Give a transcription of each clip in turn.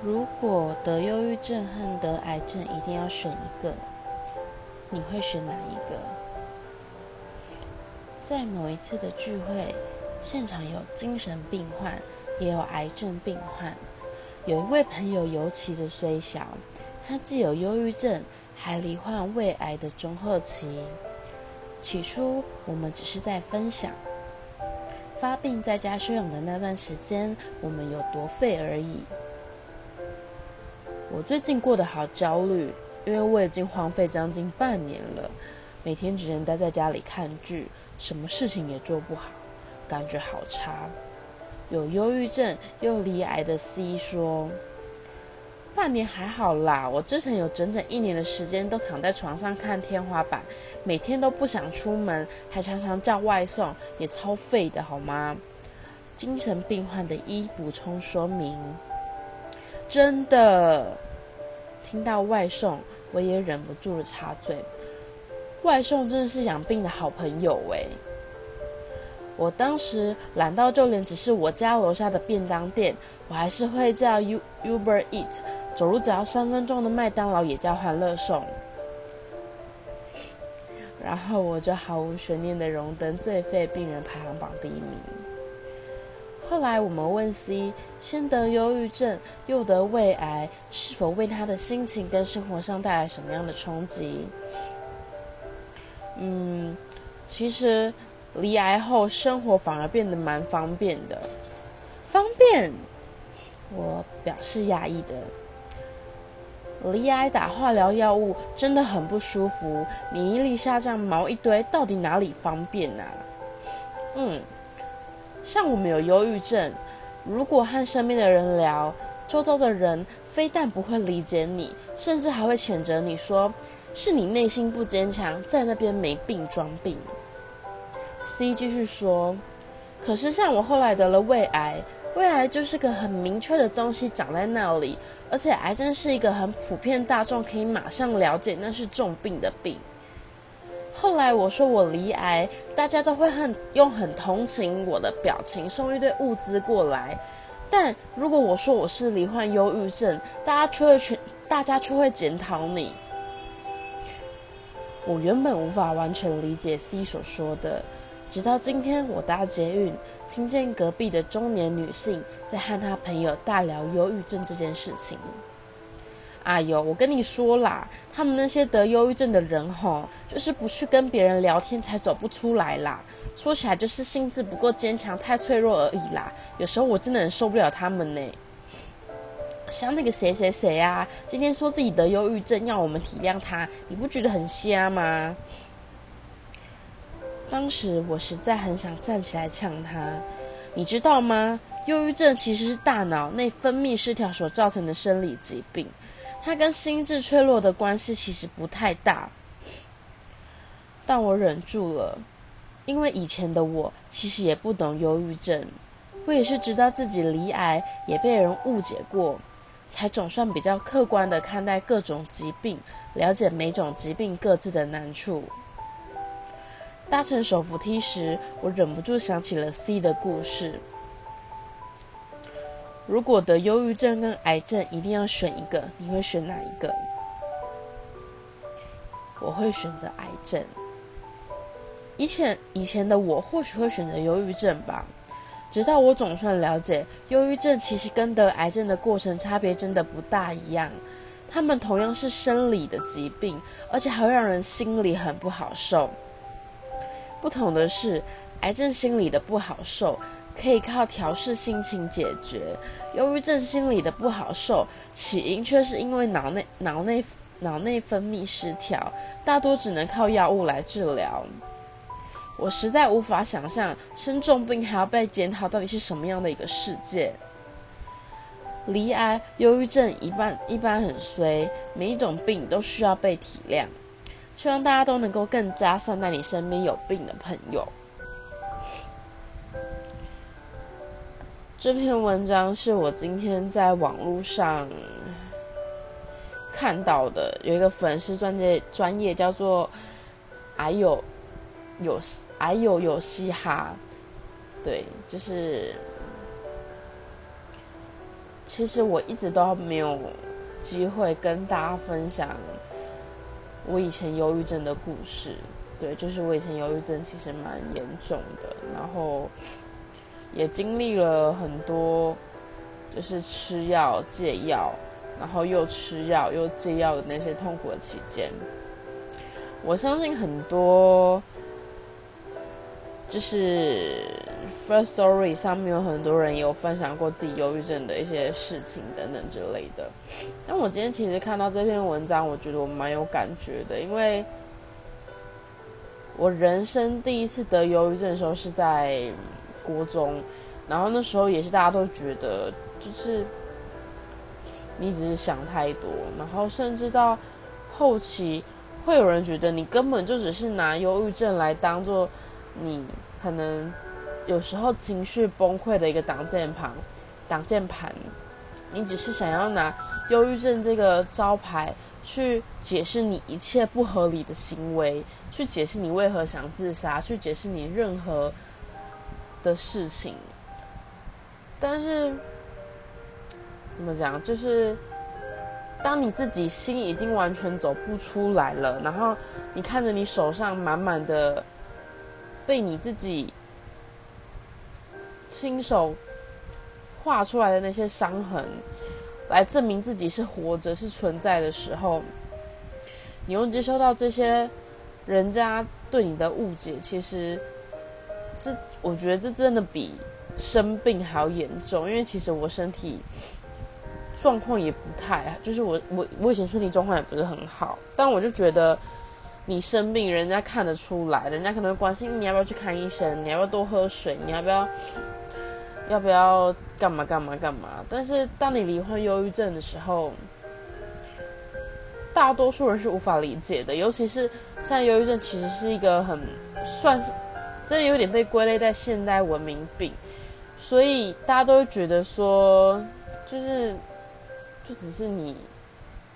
如果得忧郁症和得癌症一定要选一个，你会选哪一个？在某一次的聚会，现场有精神病患，也有癌症病患。有一位朋友尤其的衰小，他既有忧郁症，还罹患胃癌的中后期。起初我们只是在分享发病在家休养的那段时间，我们有多废而已。我最近过得好焦虑，因为我已经荒废将近半年了，每天只能待在家里看剧，什么事情也做不好，感觉好差。有忧郁症又罹癌的 C 说：“半年还好啦，我之前有整整一年的时间都躺在床上看天花板，每天都不想出门，还常常叫外送，也超废的好吗？”精神病患的一补充说明。真的，听到外送，我也忍不住了插嘴。外送真的是养病的好朋友哎！我当时懒到就连只是我家楼下的便当店，我还是会叫 U Uber Eat，走路只要三分钟的麦当劳也叫欢乐送。然后我就毫无悬念的荣登最废病人排行榜第一名。后来我们问 C，先得忧郁症又得胃癌，是否为他的心情跟生活上带来什么样的冲击？嗯，其实离癌后生活反而变得蛮方便的。方便？我表示讶异的。离癌打化疗药物真的很不舒服，免疫力下降，毛一堆，到底哪里方便啊？嗯。像我们有忧郁症，如果和身边的人聊，周遭的人非但不会理解你，甚至还会谴责你说是你内心不坚强，在那边没病装病。C 继续说，可是像我后来得了胃癌，胃癌就是个很明确的东西长在那里，而且癌症是一个很普遍大众可以马上了解那是重病的病。后来我说我离癌，大家都会很用很同情我的表情送一堆物资过来。但如果我说我是罹患忧郁症，大家却会全大家却会检讨你。我原本无法完全理解 C 所说的，直到今天我搭捷运，听见隔壁的中年女性在和她朋友大聊忧郁症这件事情。哎呦，我跟你说啦，他们那些得忧郁症的人吼，就是不去跟别人聊天才走不出来啦。说起来就是心智不够坚强，太脆弱而已啦。有时候我真的很受不了他们呢。像那个谁谁谁啊，今天说自己得忧郁症，要我们体谅他，你不觉得很瞎吗？当时我实在很想站起来呛他，你知道吗？忧郁症其实是大脑内分泌失调所造成的生理疾病。它跟心智脆弱的关系其实不太大，但我忍住了，因为以前的我其实也不懂忧郁症，我也是直到自己离癌，也被人误解过，才总算比较客观的看待各种疾病，了解每种疾病各自的难处。搭乘手扶梯时，我忍不住想起了 C 的故事。如果得忧郁症跟癌症一定要选一个，你会选哪一个？我会选择癌症。以前以前的我或许会选择忧郁症吧，直到我总算了解，忧郁症其实跟得癌症的过程差别真的不大一样。他们同样是生理的疾病，而且还会让人心里很不好受。不同的是，癌症心理的不好受。可以靠调试心情解决，忧郁症心理的不好受，起因却是因为脑内脑内脑内分泌失调，大多只能靠药物来治疗。我实在无法想象生重病还要被检讨，到底是什么样的一个世界。离癌、忧郁症一般一般很衰，每一种病都需要被体谅。希望大家都能够更加善待你身边有病的朋友。这篇文章是我今天在网络上看到的，有一个粉丝专业专业叫做“哎呦有哎呦有嘻哈”，对，就是其实我一直都没有机会跟大家分享我以前忧郁症的故事。对，就是我以前忧郁症其实蛮严重的，然后也经历了很多，就是吃药戒药，然后又吃药又戒药的那些痛苦的期间。我相信很多。就是 First Story 上面有很多人有分享过自己忧郁症的一些事情等等之类的。但我今天其实看到这篇文章，我觉得我蛮有感觉的，因为我人生第一次得忧郁症的时候是在国中，然后那时候也是大家都觉得就是你只是想太多，然后甚至到后期会有人觉得你根本就只是拿忧郁症来当做。你可能有时候情绪崩溃的一个挡箭牌，挡箭盘，你只是想要拿忧郁症这个招牌去解释你一切不合理的行为，去解释你为何想自杀，去解释你任何的事情。但是怎么讲，就是当你自己心已经完全走不出来了，然后你看着你手上满满的。被你自己亲手画出来的那些伤痕，来证明自己是活着、是存在的时候，你又接收到这些人家对你的误解，其实这我觉得这真的比生病还要严重。因为其实我身体状况也不太，就是我我我以前身体状况也不是很好，但我就觉得。你生病，人家看得出来，人家可能会关心你要不要去看医生，你要不要多喝水，你要不要要不要干嘛干嘛干嘛。但是当你罹患忧郁症的时候，大多数人是无法理解的，尤其是像忧郁症，其实是一个很算是真的有点被归类在现代文明病，所以大家都会觉得说，就是就只是你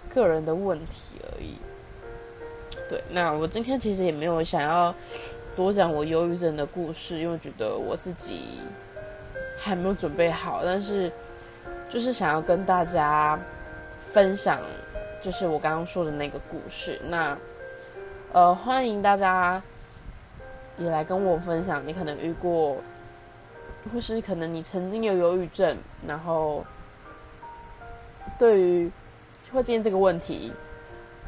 个人的问题而已。对，那我今天其实也没有想要多讲我忧郁症的故事，因为觉得我自己还没有准备好。但是就是想要跟大家分享，就是我刚刚说的那个故事。那呃，欢迎大家也来跟我分享，你可能遇过，或是可能你曾经有忧郁症，然后对于会今天这个问题。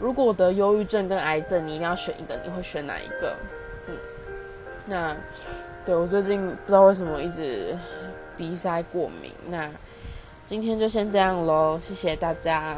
如果得忧郁症跟癌症，你一定要选一个，你会选哪一个？嗯，那对我最近不知道为什么一直鼻塞过敏，那今天就先这样喽，谢谢大家。